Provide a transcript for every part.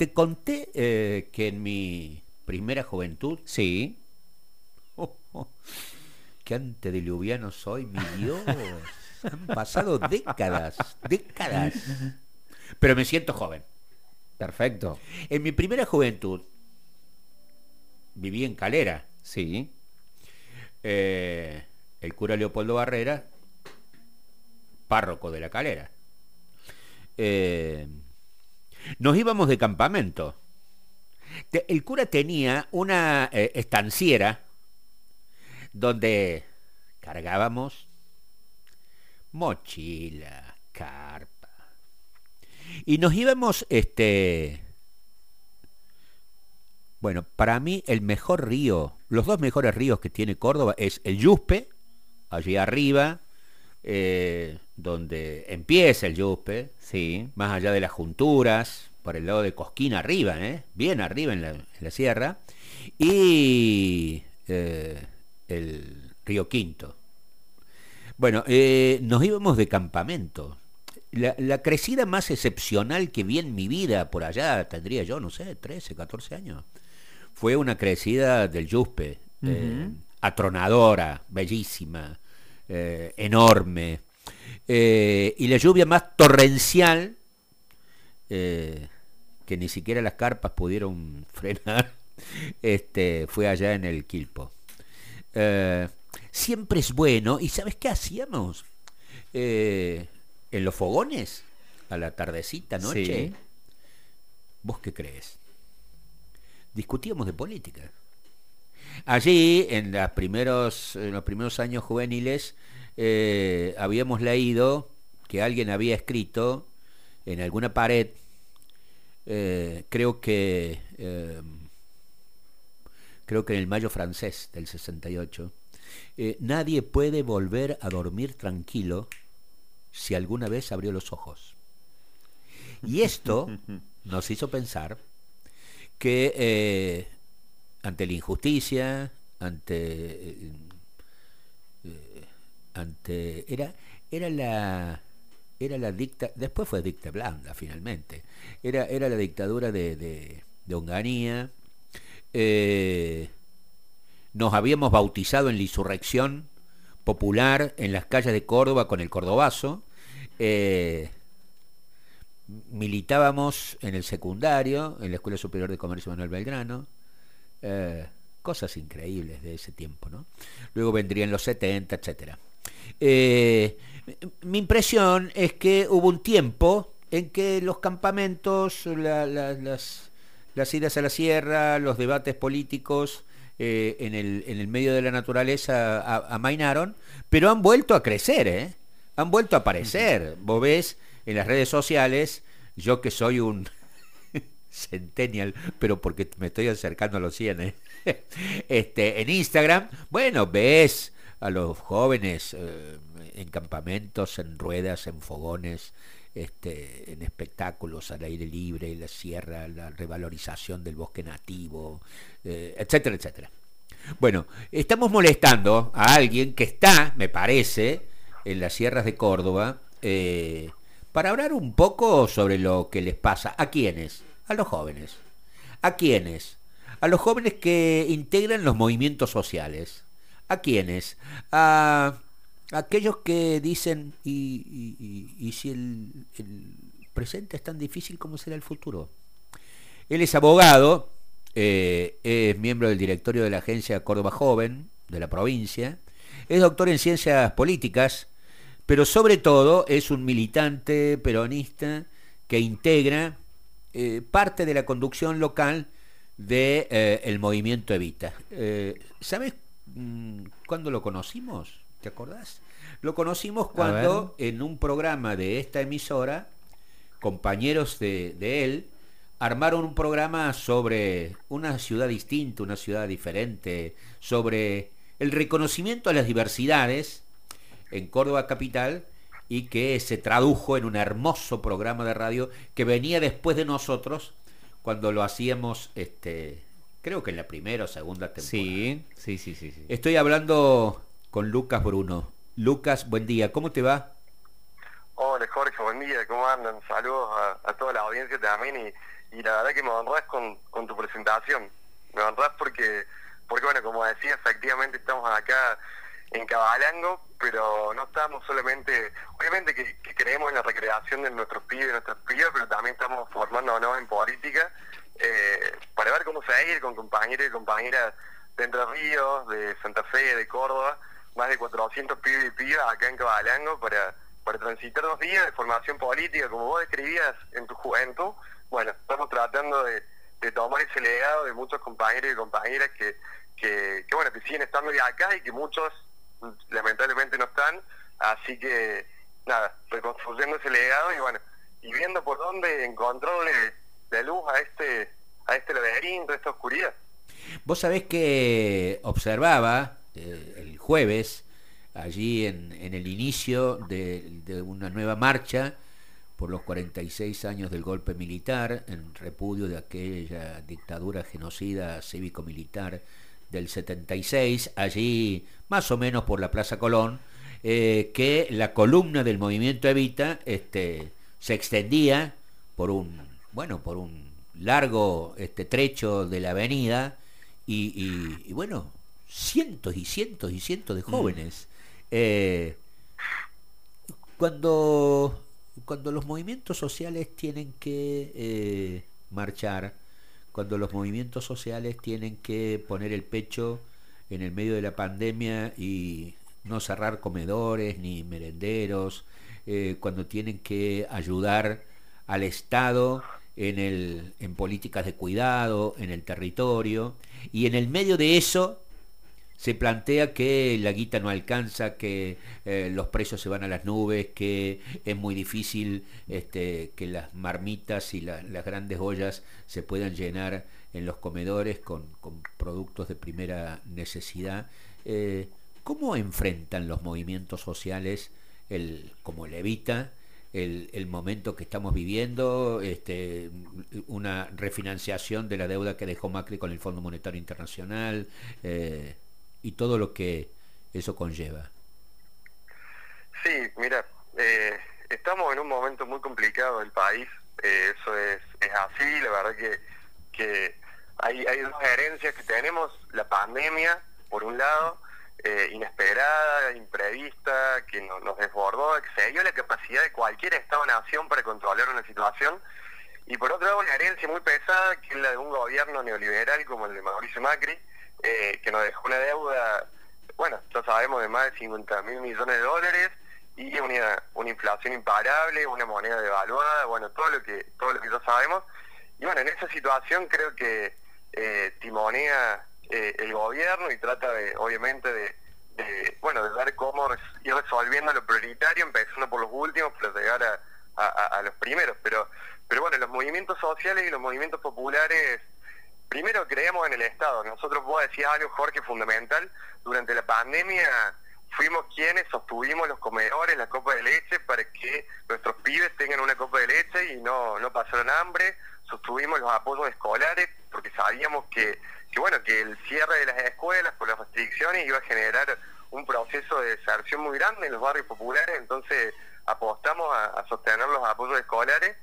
te conté eh, que en mi primera juventud, Sí. oh, oh, que antediluviano soy, mi Dios, han pasado décadas, décadas, pero me siento joven. Perfecto. En mi primera juventud viví en Calera. Sí. Eh, el cura Leopoldo Barrera, párroco de la Calera. Eh, nos íbamos de campamento. El cura tenía una eh, estanciera donde cargábamos mochila, carpa. Y nos íbamos, este, bueno, para mí el mejor río, los dos mejores ríos que tiene Córdoba es el Yuspe, allí arriba, eh, donde empieza el Yuspe, Sí. más allá de las junturas, por el lado de Cosquín arriba, ¿eh? bien arriba en la, en la sierra, y eh, el río Quinto. Bueno, eh, nos íbamos de campamento. La, la crecida más excepcional que vi en mi vida, por allá tendría yo, no sé, 13, 14 años, fue una crecida del Yuspe, eh, atronadora, bellísima, eh, enorme, eh, y la lluvia más torrencial eh, que ni siquiera las carpas pudieron frenar, este, fue allá en el Quilpo. Eh, siempre es bueno, ¿y sabes qué hacíamos? En los fogones, a la tardecita, noche, Sí. ¿vos qué crees? Discutíamos de política. Allí, en, las primeros, en los primeros años juveniles, eh, habíamos leído que alguien había escrito en alguna pared, eh, creo que eh, creo que en el Mayo francés del 68, eh, nadie puede volver a dormir tranquilo si alguna vez abrió los ojos. Y esto nos hizo pensar que ante la injusticia, ante ante era era la era la dicta después fue dicta blanda finalmente era era la dictadura de, de, de eh, nos habíamos bautizado en la insurrección popular en las calles de Córdoba con el cordobazo eh, militábamos en el secundario en la Escuela Superior de Comercio Manuel Belgrano eh, cosas increíbles de ese tiempo, ¿no? Luego vendrían los 70, etcétera. Eh, mi impresión es que hubo un tiempo en que los campamentos, la- la- las, las idas a la sierra, los debates políticos eh, en, el, en el medio de la naturaleza a- amainaron, pero han vuelto a crecer, ¿eh? Han vuelto a aparecer. Vos ves en las redes sociales, yo que soy un centennial, pero porque me estoy acercando a los 100, ¿eh? este, en Instagram, bueno, ves a los jóvenes eh, en campamentos, en ruedas, en fogones, este, en espectáculos al aire libre, la sierra, la revalorización del bosque nativo, eh, etcétera, etcétera. Bueno, estamos molestando a alguien que está, me parece, en las sierras de Córdoba, eh, para hablar un poco sobre lo que les pasa. ¿A quiénes? A los jóvenes. ¿A quiénes? A los jóvenes que integran los movimientos sociales. ¿A quiénes? A aquellos que dicen, ¿y, si el, presente es tan difícil como será el futuro? Él es abogado, eh, es miembro del directorio de la agencia Córdoba Joven de la provincia, es doctor en ciencias políticas, pero sobre todo es un militante peronista que integra eh, parte de la conducción local de eh, movimiento Evita. ¿Sabes cuándo lo conocimos? ¿Te acordás? Lo conocimos cuando en un programa de esta emisora, compañeros de, de él, armaron un programa sobre una ciudad distinta, una ciudad diferente, sobre el reconocimiento a las diversidades en Córdoba Capital y que se tradujo en un hermoso programa de radio que venía después de nosotros cuando lo hacíamos, este, creo que en la primera o segunda temporada. Sí, sí, sí, sí. sí. Estoy hablando con Lucas Bruno. Lucas, buen día, ¿cómo te va? Hola Jorge, buen día, ¿cómo andan? Saludos a, a toda la audiencia también y, y la verdad que me honras con, con tu presentación. Me honras porque, porque, bueno, como decía, efectivamente estamos acá en Cabalango, pero no estamos solamente, obviamente que, creemos en la recreación de nuestros pibes y nuestras pibas, pero también estamos formándonos en política eh, para ver cómo se va a ir con compañeros y compañeras de Entre Ríos, de Santa Fe, de Córdoba, más de 400 pibes y pibas acá en Cabalango para, para transitar dos días de formación política, como vos describías en tu juventud. Bueno, estamos tratando de, tomar ese legado de muchos compañeros y compañeras que, que, bueno, que siguen estando ya acá y que muchos lamentablemente no están, así que nada, reconstruyendo ese legado y bueno, y viendo por dónde encontrarle la luz a este, a este laberinto, a esta oscuridad. Vos sabés que observaba eh, el jueves, allí en, el inicio de, de, una nueva marcha por los 46 años del golpe militar, en repudio de aquella dictadura genocida cívico-militar del 76, allí más o menos por la Plaza Colón, eh, que la columna del movimiento Evita este, se extendía por un, bueno, por un largo este, trecho de la avenida y, bueno, cientos y cientos y cientos de mm. jóvenes. Eh, cuando, cuando los movimientos sociales tienen que eh, marchar, cuando los movimientos sociales tienen que poner el pecho en el medio de la pandemia y no cerrar comedores ni merenderos, eh, cuando tienen que ayudar al Estado en, el, en políticas de cuidado, en el territorio, y en el medio de eso se plantea que la guita no alcanza, que eh, los precios se van a las nubes, que es muy difícil este, que las marmitas y las grandes ollas se puedan llenar en los comedores con, productos de primera necesidad. Eh, ¿Cómo enfrentan los movimientos sociales, el, como el Evita, el, momento que estamos viviendo, este, una refinanciación de la deuda que dejó Macri con el Fondo Monetario Internacional? Eh, y todo lo que eso conlleva. Sí, mira, eh, estamos en un momento muy complicado del país, eh, eso es, es así, la verdad que, que hay, hay dos herencias que tenemos, la pandemia, por un lado, eh, inesperada, imprevista, que nos desbordó, excedió la capacidad de cualquier Estado-nación para controlar una situación, y por otro lado una herencia muy pesada, que es la de un gobierno neoliberal como el de Mauricio Macri, eh, que nos dejó una deuda, bueno, ya sabemos, de más de 50 mil millones de dólares y una, una inflación imparable, una moneda devaluada, bueno, todo lo que todo lo que ya sabemos. Y bueno, en esa situación creo que eh, timonea eh, el gobierno y trata de, obviamente, de, bueno, de ver cómo ir resolviendo lo prioritario, empezando por los últimos, para llegar a, a los primeros. Pero, pero bueno, los movimientos sociales y los movimientos populares primero creemos en el Estado. Nosotros, vos decías algo, Jorge, fundamental. Durante la pandemia fuimos quienes sostuvimos los comedores, la copa de leche, para que nuestros pibes tengan una copa de leche y no, no pasaran hambre. Sostuvimos los apoyos escolares porque sabíamos que, que, bueno, que el cierre de las escuelas por las restricciones iba a generar un proceso de deserción muy grande en los barrios populares, entonces apostamos a, a sostener los apoyos escolares.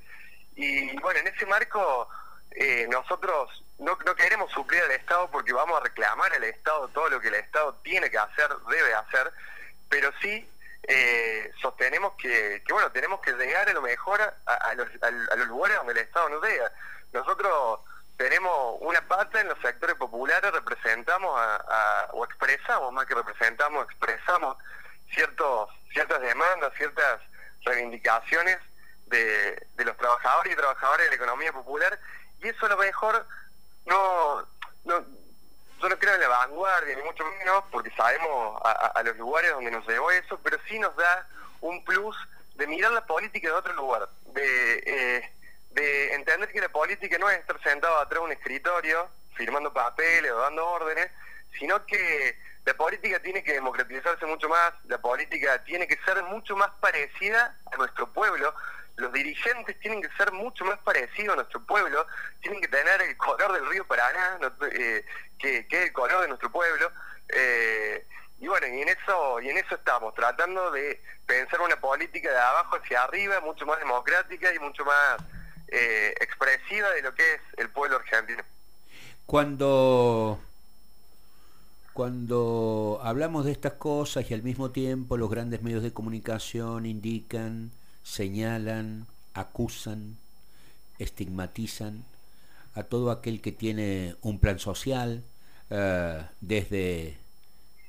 Y bueno, en ese marco eh, nosotros no, no queremos suplir al Estado porque vamos a reclamar al Estado todo lo que el Estado tiene que hacer, debe hacer, pero sí eh, sostenemos que, que, bueno, tenemos que llegar a lo mejor a, los, lugares donde el Estado no llega. Nosotros tenemos una pata en los sectores populares, representamos a, o expresamos, más que representamos, expresamos ciertos, ciertas demandas, ciertas reivindicaciones de, de los trabajadores y trabajadoras de la economía popular y eso a lo mejor no, no yo no creo en la vanguardia, ni mucho menos, porque sabemos a, los lugares donde nos llevó eso, pero sí nos da un plus de mirar la política de otro lugar, de, eh, de entender que la política no es estar sentado atrás de un escritorio, firmando papeles o dando órdenes, sino que la política tiene que democratizarse mucho más, la política tiene que ser mucho más parecida a nuestro pueblo, los dirigentes tienen que ser mucho más parecidos a nuestro pueblo, tienen que tener el color del río Paraná, eh, que, es el color de nuestro pueblo. Eh, y bueno, y en eso y en eso estamos, tratando de pensar una política de abajo hacia arriba, mucho más democrática y mucho más eh, expresiva de lo que es el pueblo argentino. Cuando, cuando hablamos de estas cosas y al mismo tiempo los grandes medios de comunicación indican, señalan, acusan, estigmatizan a todo aquel que tiene un plan social, eh, desde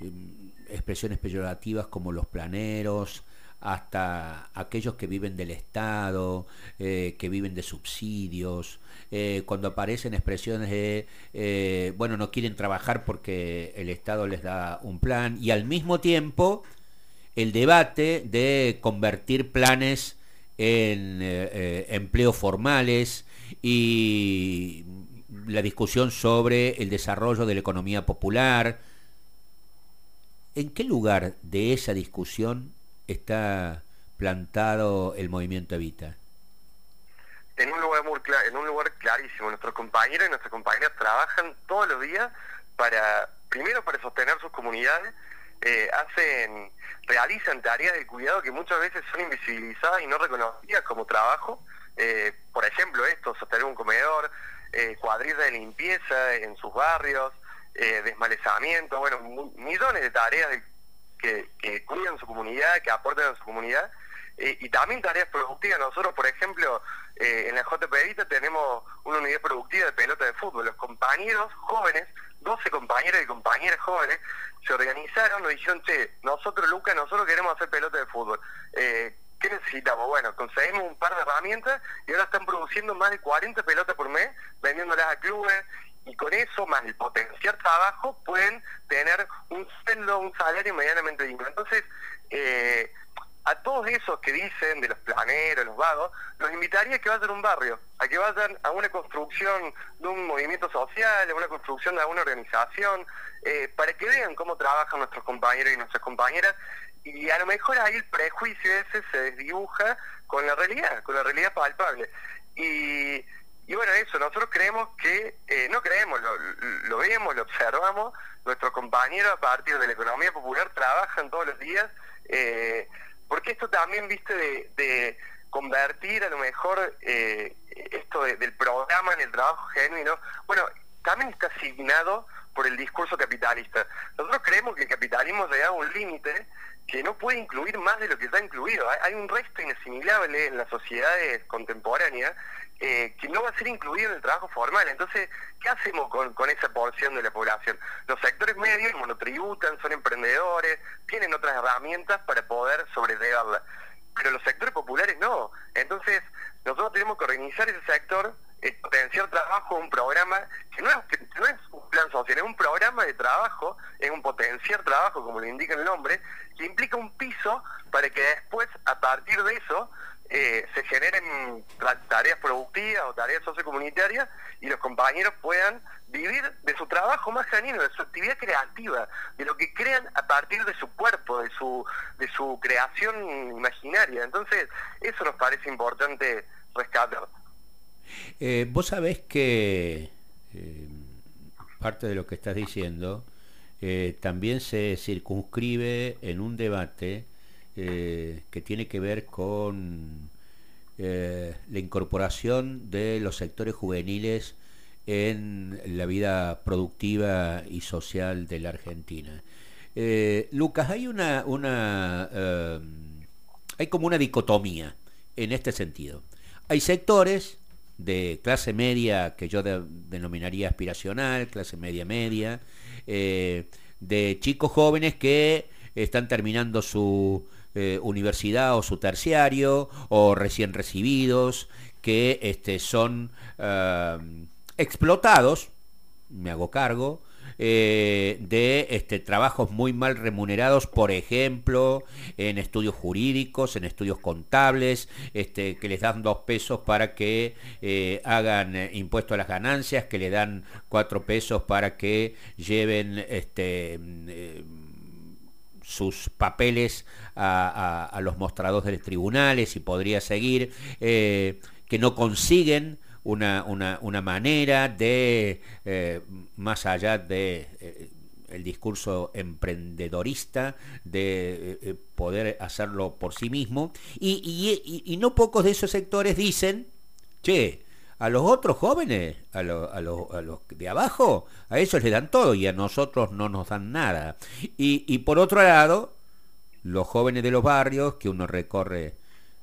em, expresiones peyorativas como los planeros, hasta aquellos que viven del Estado, eh, que viven de subsidios, eh, cuando aparecen expresiones de, bueno, no quieren trabajar porque el Estado les da un plan, y al mismo tiempo el debate de convertir planes en empleos formales y la discusión sobre el desarrollo de la economía popular. ¿En qué lugar de esa discusión está plantado el movimiento Evita? En un lugar muy en un lugar clarísimo. Nuestros compañeros y nuestras compañeras trabajan todos los días para, primero para sostener sus comunidades, eh, hacen, realizan tareas de cuidado que muchas veces son invisibilizadas y no reconocidas como trabajo. Eh, por ejemplo, esto, sostener un comedor, eh, cuadrillas de limpieza en sus barrios, eh, desmalezamiento, bueno, millones de tareas que, cuidan su comunidad, que aportan a su comunidad, eh, y también tareas productivas. Nosotros, por ejemplo, eh, en la JP tenemos una unidad productiva de pelota de fútbol. Los compañeros jóvenes, 12 compañeros y compañeras jóvenes, se organizaron, nos dijeron, che, nosotros, Lucas, nosotros queremos hacer pelota de fútbol. Eh, ¿Qué necesitamos? Bueno, conseguimos un par de herramientas y ahora están produciendo más de 40 pelotas por mes, vendiéndolas a clubes y con eso, más el potenciar trabajo, pueden tener un sueldo, un salario medianamente digno. Entonces, eh, a todos esos que dicen, de los planeros, los vagos, los invitaría a que vayan a un barrio, a que vayan a una construcción de un movimiento social, a una construcción de alguna organización, eh, para que vean cómo trabajan nuestros compañeros y nuestras compañeras y a lo mejor ahí el prejuicio ese se desdibuja con la realidad, con la realidad palpable. Y, bueno, eso, nosotros creemos que, eh, no creemos, lo, vemos, lo observamos, nuestros compañeros a partir de la economía popular trabajan todos los días, eh, porque esto también, viste, de, convertir a lo mejor eh, esto del programa en el trabajo genuino, bueno, también está asignado por el discurso capitalista. Nosotros creemos que el capitalismo llega a un límite que no puede incluir más de lo que está incluido. Hay un resto inasimilable en las sociedades contemporáneas eh, que no va a ser incluido en el trabajo formal. Entonces, ¿qué hacemos con, esa porción de la población? Los sectores medios monotributan, son emprendedores, tienen otras herramientas para poder sobrellevarla. Pero los sectores populares no. Entonces, nosotros tenemos que organizar ese sector potenciar trabajo, un programa que no, es, no es un plan social, es un programa de trabajo, es un potenciar trabajo, como le indica el nombre, que implica un piso para que después, a partir de eso, eh, se generen tareas productivas o tareas sociocomunitarias y los compañeros puedan vivir de su trabajo más genuino, de su actividad creativa, de lo que crean a partir de su cuerpo, de su, de su creación imaginaria. Entonces, eso nos parece importante rescatar. Eh, vos sabés que eh, parte de lo que estás diciendo eh, también se circunscribe en un debate que tiene que ver con la incorporación de los sectores juveniles en la vida productiva y social de la Argentina. Lucas, hay una, una hay como una dicotomía en este sentido. Hay sectores de clase media que yo denominaría aspiracional, clase media media, eh, de chicos jóvenes que están terminando su eh, universidad o su terciario o recién recibidos, que este, son eh, explotados, me hago cargo, eh, de este, trabajos muy mal remunerados, por ejemplo, en estudios jurídicos, en estudios contables, este, que les dan dos pesos para que eh, hagan eh, impuesto a las ganancias, que le dan cuatro pesos para que lleven este, sus papeles a, los mostradores de los tribunales y podría seguir, que no consiguen una, una, una manera de, eh, más allá de eh, el discurso emprendedorista, de eh, poder hacerlo por sí mismo, y, y, y, no pocos de esos sectores dicen, Che, a los otros jóvenes, a, a, los de abajo, a ellos les dan todo y a nosotros no nos dan nada. Y, y por otro lado, los jóvenes de los barrios que uno recorre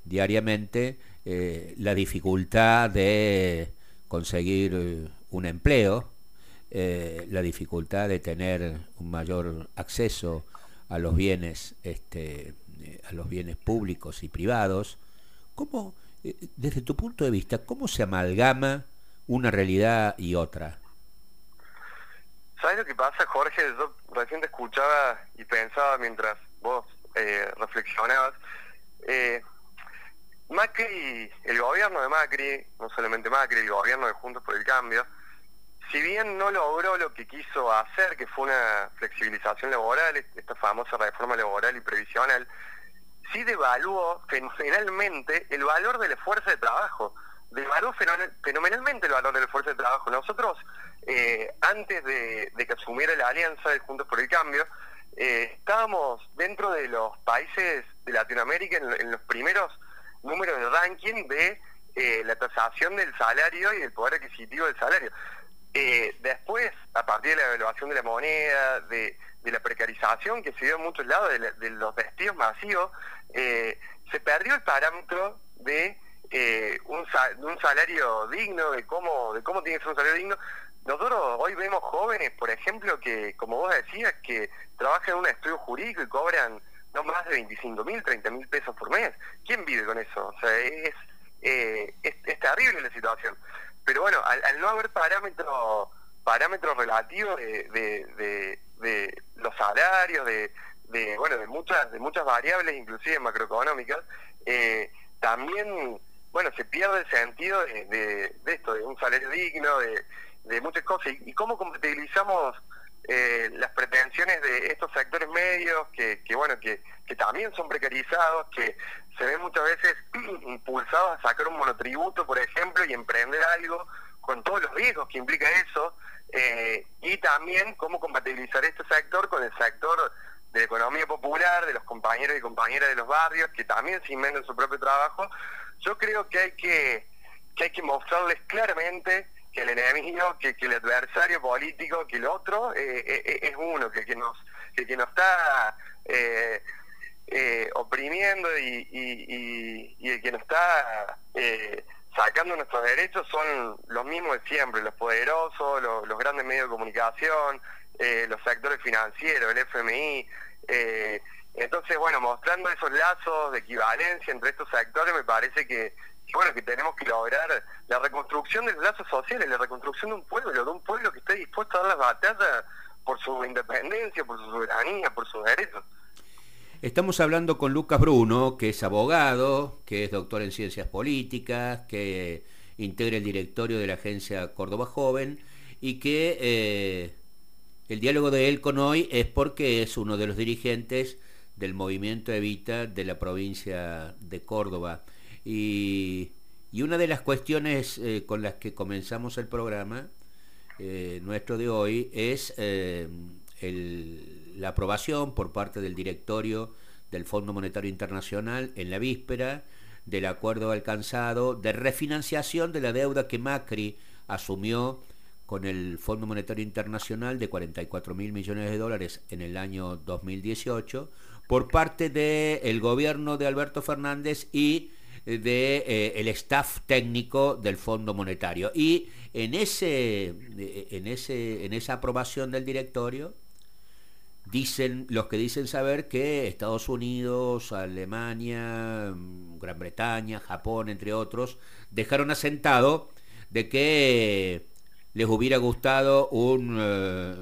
diariamente, eh, la dificultad de conseguir eh, un empleo, eh, la dificultad de tener un mayor acceso a los bienes, este, a los bienes públicos y privados. ¿Cómo, desde tu punto de vista, cómo se amalgama una realidad y otra? ¿Sabes lo que pasa, Jorge? Yo recién te escuchaba y pensaba mientras vos reflexionabas. Macri, el gobierno de Macri, no solamente Macri, el gobierno de Juntos por el Cambio, si bien no logró lo que quiso hacer, que fue una flexibilización laboral, esta famosa reforma laboral y previsional, sí devaluó fenomenalmente el valor del esfuerzo de trabajo, devaluó fenomenalmente el valor del esfuerzo de trabajo. Nosotros, eh, antes de, que asumiera la alianza de Juntos por el Cambio, eh, estábamos dentro de los países de Latinoamérica en los primeros número de ranking de eh, la tasación del salario y del poder adquisitivo del salario. Eh, después, a partir de la evaluación de la moneda, de, la precarización que se dio en muchos lados, de, los despidos masivos, eh, se perdió el parámetro de un, un salario digno, de cómo, de cómo tiene que ser un salario digno. Nosotros hoy vemos jóvenes, por ejemplo, que, como vos decías, que trabajan en un estudio jurídico y cobran no más de 25 mil, 30 mil pesos por mes. ¿Quién vive con eso? O sea, es, eh, es, terrible la situación. Pero bueno, al, no haber parámetros parámetros relativos de, de, los salarios, de, de, bueno, de muchas, de muchas variables, inclusive macroeconómicas, eh, también, bueno, se pierde el sentido de, esto, de un salario digno, de, muchas cosas. ¿Y, y cómo compatibilizamos eh, las pretensiones de estos sectores medios que, bueno que, también son precarizados que se ven muchas veces impulsados a sacar un monotributo por ejemplo y emprender algo con todos los riesgos que implica eso eh, y también cómo compatibilizar este sector con el sector de la economía popular de los compañeros y compañeras de los barrios que también se inventan su propio trabajo. Yo creo que hay que que hay que mostrarles claramente que el enemigo, que, el adversario político, que el otro eh, eh, eh, es uno, que, que nos que, que nos está oprimiendo y, el que nos está sacando nuestros derechos son los mismos de siempre, los poderosos, los, grandes medios de comunicación, los sectores financieros, el FMI. entonces, bueno, mostrando esos lazos de equivalencia entre estos sectores, me parece que, bueno, que tenemos que lograr la reconstrucción de los lazos sociales, la reconstrucción de un pueblo, de un pueblo que esté dispuesto a dar las batallas por su independencia, por su soberanía, por sus derechos. Estamos hablando con Lucas Bruno, que es abogado, que es doctor en ciencias políticas, que integra el directorio de la agencia Córdoba Joven y que eh, el diálogo de él con hoy es porque es uno de los dirigentes del movimiento Evita de la provincia de Córdoba. Y, una de las cuestiones eh, con las que comenzamos el programa eh, nuestro de hoy es eh, la aprobación por parte del directorio del Fondo Monetario Internacional en la víspera del acuerdo alcanzado de refinanciación de la deuda que Macri asumió con el Fondo Monetario Internacional de 44 mil millones de dólares en el año 2018 por parte del gobierno de Alberto Fernández y de eh, el staff técnico del Fondo Monetario. Y en, ese, en, ese, en esa aprobación del directorio, dicen los que dicen saber que Estados Unidos, Alemania, Gran Bretaña, Japón, entre otros, dejaron asentado de que les hubiera gustado un eh,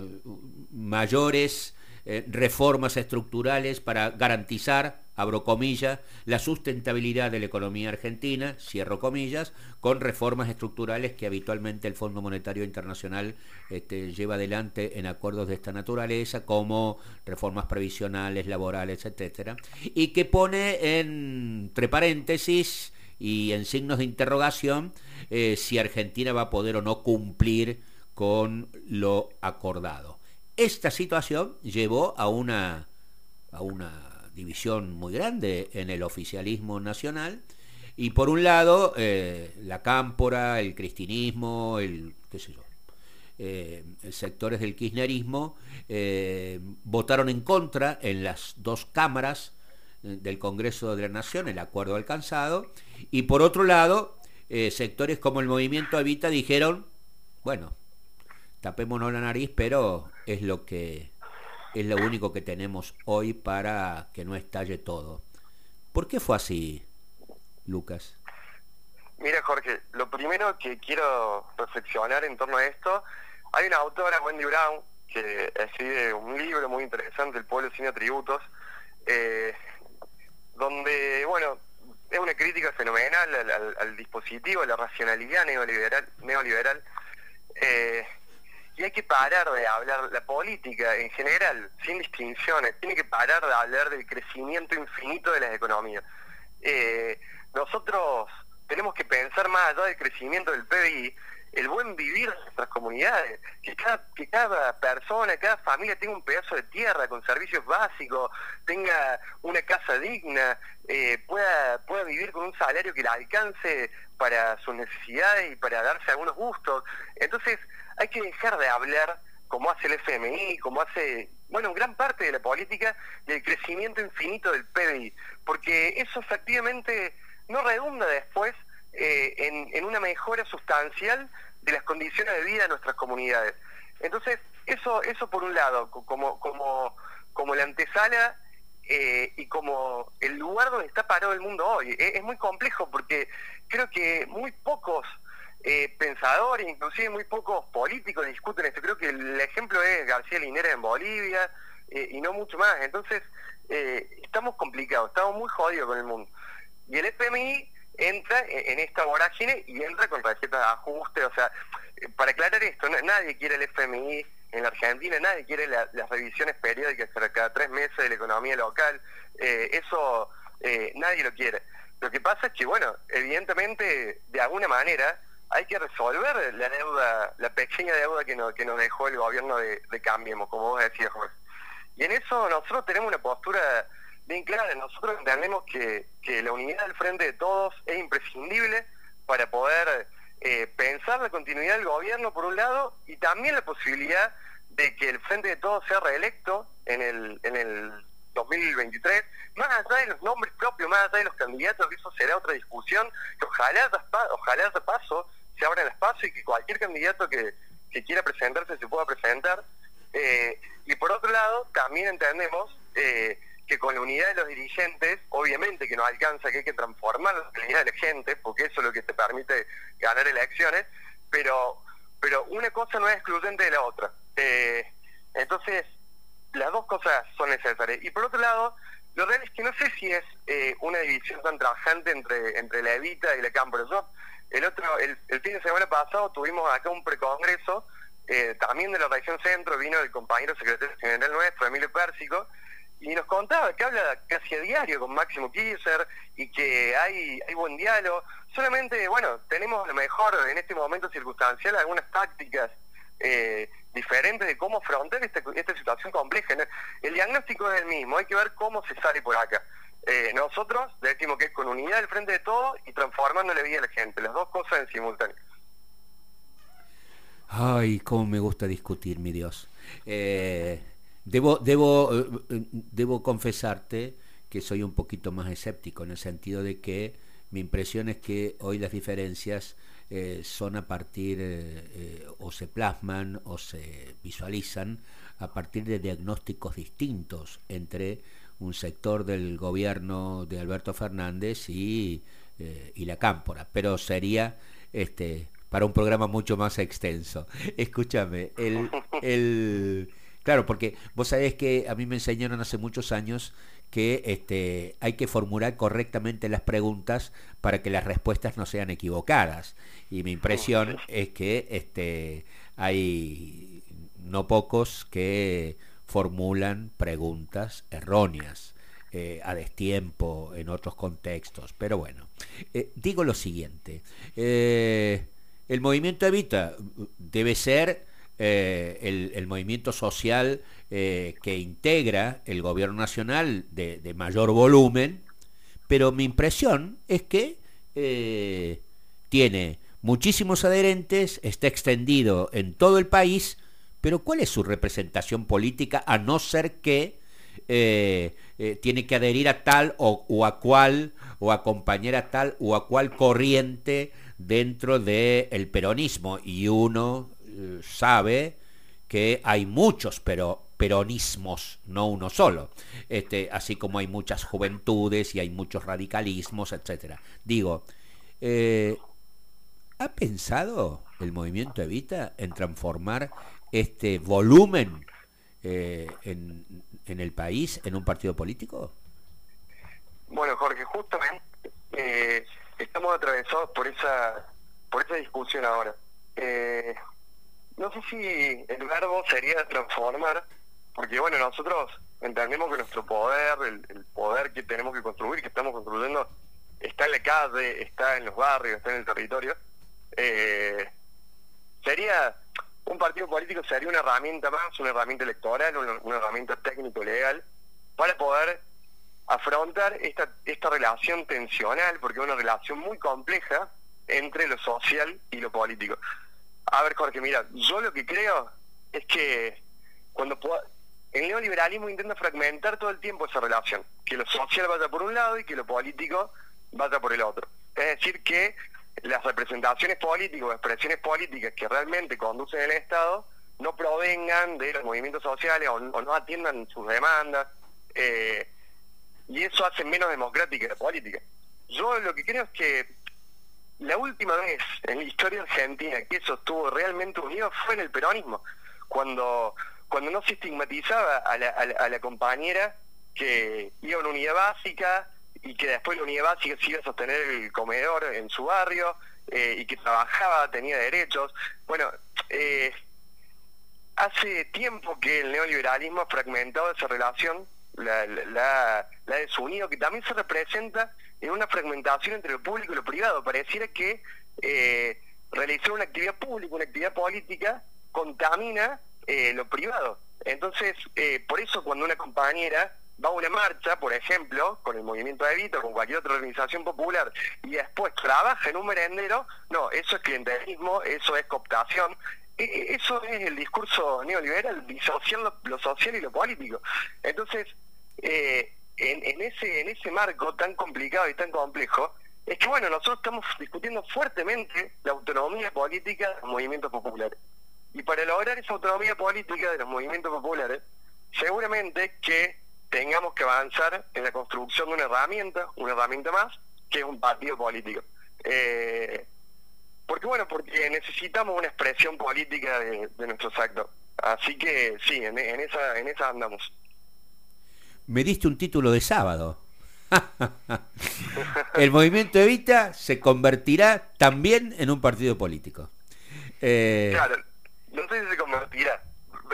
mayores eh, reformas estructurales para garantizar abro comillas, la sustentabilidad de la economía argentina, cierro comillas, con reformas estructurales que habitualmente el Fondo Monetario Internacional este, lleva adelante en acuerdos de esta naturaleza, como reformas previsionales, laborales, etcétera, y que pone entre paréntesis y en signos de interrogación eh, si Argentina va a poder o no cumplir con lo acordado. Esta situación llevó a una, a una división muy grande en el oficialismo nacional. Y por un lado, eh, la cámpora, el cristinismo, el, qué sé yo, eh, sectores del kirchnerismo eh, votaron en contra en las dos cámaras del Congreso de la Nación, el acuerdo alcanzado, y por otro lado, sectores como el movimiento Evita dijeron, bueno, tapémonos la nariz, pero es lo que es lo único que tenemos hoy para que no estalle todo. ¿Por qué fue así, Lucas? Mira, Jorge, lo primero que quiero reflexionar en torno a esto, hay una autora, Wendy Brown, que escribe un libro muy interesante, El pueblo sin atributos, eh, donde, bueno, es una crítica fenomenal al, dispositivo, a la racionalidad neoliberal, neoliberal eh, y hay que parar de hablar, la política en general, sin distinciones, tiene que parar de hablar del crecimiento infinito de las economías. Eh, nosotros tenemos que pensar más allá del crecimiento del PBI, el buen vivir de nuestras comunidades, que cada, que cada persona, cada familia tenga un pedazo de tierra con servicios básicos, tenga una casa digna, eh, pueda, pueda vivir con un salario que le alcance para sus necesidades y para darse algunos gustos. Entonces, hay que dejar de hablar como hace el FMI, como hace, bueno, gran parte de la política del crecimiento infinito del PBI, porque eso efectivamente no redunda después eh, en, una mejora sustancial de las condiciones de vida de nuestras comunidades. Entonces, eso, eso por un lado, como, como, como la antesala eh, y como el lugar donde está parado el mundo hoy. es muy complejo porque creo que muy pocos eh, pensadores, inclusive muy pocos políticos discuten esto. Creo que el ejemplo es García Linera en Bolivia eh, y no mucho más. Entonces, eh, estamos complicados, estamos muy jodidos con el mundo. Y el FMI entra en esta vorágine y entra con tarjetas de ajuste. O sea, para aclarar esto, nadie quiere el FMI en la Argentina, nadie quiere las revisiones periódicas cada tres meses de la economía local. eso nadie lo quiere. Lo que pasa es que, bueno, evidentemente, de alguna manera, hay que resolver la deuda, la pequeña deuda que nos, que nos dejó el gobierno de, Cambiemos, como vos decías, Jorge. Y en eso nosotros tenemos una postura bien clara. Nosotros entendemos que, que la unidad del frente de todos es imprescindible para poder eh, pensar la continuidad del gobierno, por un lado, y también la posibilidad de que el frente de todos sea reelecto en el, en el 2023, más allá de los nombres propios, más allá de los candidatos, eso será otra discusión, que ojalá, ojalá de paso se abra el espacio y que cualquier candidato que, quiera presentarse se pueda presentar. Eh, y por otro lado, también entendemos eh, que con la unidad de los dirigentes, obviamente que no alcanza, que hay que transformar la unidad de la gente, porque eso es lo que te permite ganar elecciones, pero, pero una cosa no es excluyente de la otra. Eh, entonces, las dos cosas son necesarias. Y por otro lado, lo real es que no sé si es eh, una división tan trabajante entre, entre la Evita y la Cámpora. Yo, el otro, el, fin de semana pasado tuvimos acá un precongreso, eh, también de la región centro, vino el compañero secretario general nuestro, Emilio Pérsico, y nos contaba que habla casi a diario con Máximo Kirchner y que hay, hay buen diálogo. Solamente, bueno, tenemos a lo mejor en este momento circunstancial algunas tácticas eh, diferentes de cómo afrontar esta, esta situación compleja. El diagnóstico es el mismo, hay que ver cómo se sale por acá. Eh, nosotros decimos que es con unidad al frente de todo y transformando la vida de la gente, las dos cosas en simultáneo. Ay, cómo me gusta discutir, mi Dios. Eh, debo, debo, debo confesarte que soy un poquito más escéptico en el sentido de que mi impresión es que hoy las diferencias eh, son a partir, eh, eh, o se plasman o se visualizan a partir de diagnósticos distintos entre un sector del gobierno de Alberto Fernández y, y la cámpora, pero sería este, para un programa mucho más extenso. Escúchame, el, el, claro, porque vos sabés que a mí me enseñaron hace muchos años que este, hay que formular correctamente las preguntas para que las respuestas no sean equivocadas. Y mi impresión es que este, hay no pocos que formulan preguntas erróneas. Eh, a destiempo en otros contextos. Pero bueno, eh, digo lo siguiente, eh, el movimiento Evita debe ser el, movimiento social eh, que integra el gobierno nacional de, mayor volumen, pero mi impresión es que eh, tiene muchísimos adherentes, está extendido en todo el país, pero ¿cuál es su representación política a no ser que eh, eh, tiene que adherir a tal o, a cual o acompañar a tal o a cual corriente dentro del peronismo? Y uno sabe que hay muchos pero peronismos, no uno solo, este, así como hay muchas juventudes y hay muchos radicalismos, etcétera. Digo, eh, ¿ha pensado el movimiento Evita en transformar este volumen eh, en, el país en un partido político? Bueno, Jorge, justamente eh, estamos atravesados por esa por esa discusión ahora. No sé si el verbo sería transformar, porque bueno, nosotros entendemos que nuestro poder, el, poder que tenemos que construir, que estamos construyendo, está en la calle, está en los barrios, está en el territorio. Eh, sería, un partido político sería una herramienta más, una herramienta electoral, una, herramienta técnico-legal, para poder afrontar esta, esta relación tensional, porque es una relación muy compleja entre lo social y lo político. A ver, Jorge, mira, yo lo que creo es que cuando el neoliberalismo intenta fragmentar todo el tiempo esa relación, que lo social vaya por un lado y que lo político vaya por el otro. Es decir, que las representaciones políticas o expresiones políticas que realmente conducen el Estado no provengan de los movimientos sociales o, no atiendan sus demandas, eh, y eso hace menos democrática la política. Yo lo que creo es que la última vez en la historia argentina que eso estuvo realmente unido fue en el peronismo, cuando cuando no se estigmatizaba a la, a la, compañera que iba a una unidad básica y que después la unidad básica se iba a sostener el comedor en su barrio eh, y que trabajaba, tenía derechos. Bueno, eh, hace tiempo que el neoliberalismo ha fragmentado esa relación, la, la, la desunido, que también se representa en una fragmentación entre lo público y lo privado. Pareciera que eh, realizar una actividad pública, una actividad política, contamina eh, lo privado. Entonces, eh, por eso cuando una compañera va a una marcha, por ejemplo, con el movimiento de Evita, con cualquier otra organización popular, y después trabaja en un merendero, no, eso es clientelismo, eso es cooptación, e, e, eso es el discurso neoliberal, disociar lo, social y lo político. Entonces, eh, en, en, ese, en ese marco tan complicado y tan complejo, es que bueno, nosotros estamos discutiendo fuertemente la autonomía política de los movimientos populares. Y para lograr esa autonomía política de los movimientos populares, seguramente que tengamos que avanzar en la construcción de una herramienta, una herramienta más, que es un partido político. Eh, porque bueno, porque necesitamos una expresión política de, nuestros actos. Así que sí, en, esa, en esa andamos. Me diste un título de sábado. El movimiento Evita se convertirá también en un partido político. Eh, claro no sé si se convertirá,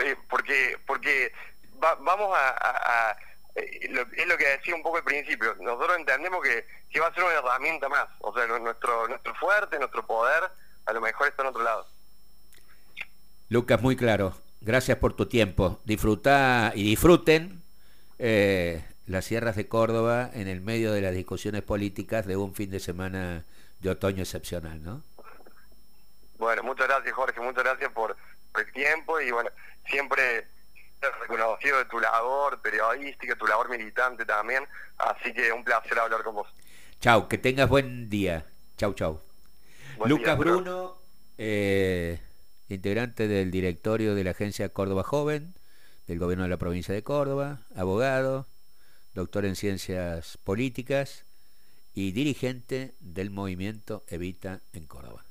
eh, porque porque vamos a, eh, es lo que decía un poco al principio, nosotros entendemos que, que va a ser una herramienta más, o sea, nuestro, nuestro fuerte, nuestro poder, a lo mejor está en otro lado. Lucas, muy claro. Gracias por tu tiempo. Disfruta y disfruten eh, las sierras de Córdoba en el medio de las discusiones políticas de un fin de semana de otoño excepcional, ¿no? Bueno, muchas gracias Jorge, muchas gracias por el tiempo y bueno, siempre reconocido de tu labor periodística, tu labor militante también, así que un placer hablar con vos. Chau, que tengas buen día. Chau, chau. Lucas Bruno, eh, integrante del directorio de la agencia Córdoba Joven, del gobierno de la provincia de Córdoba, abogado, doctor en ciencias políticas y dirigente del movimiento Evita en Córdoba.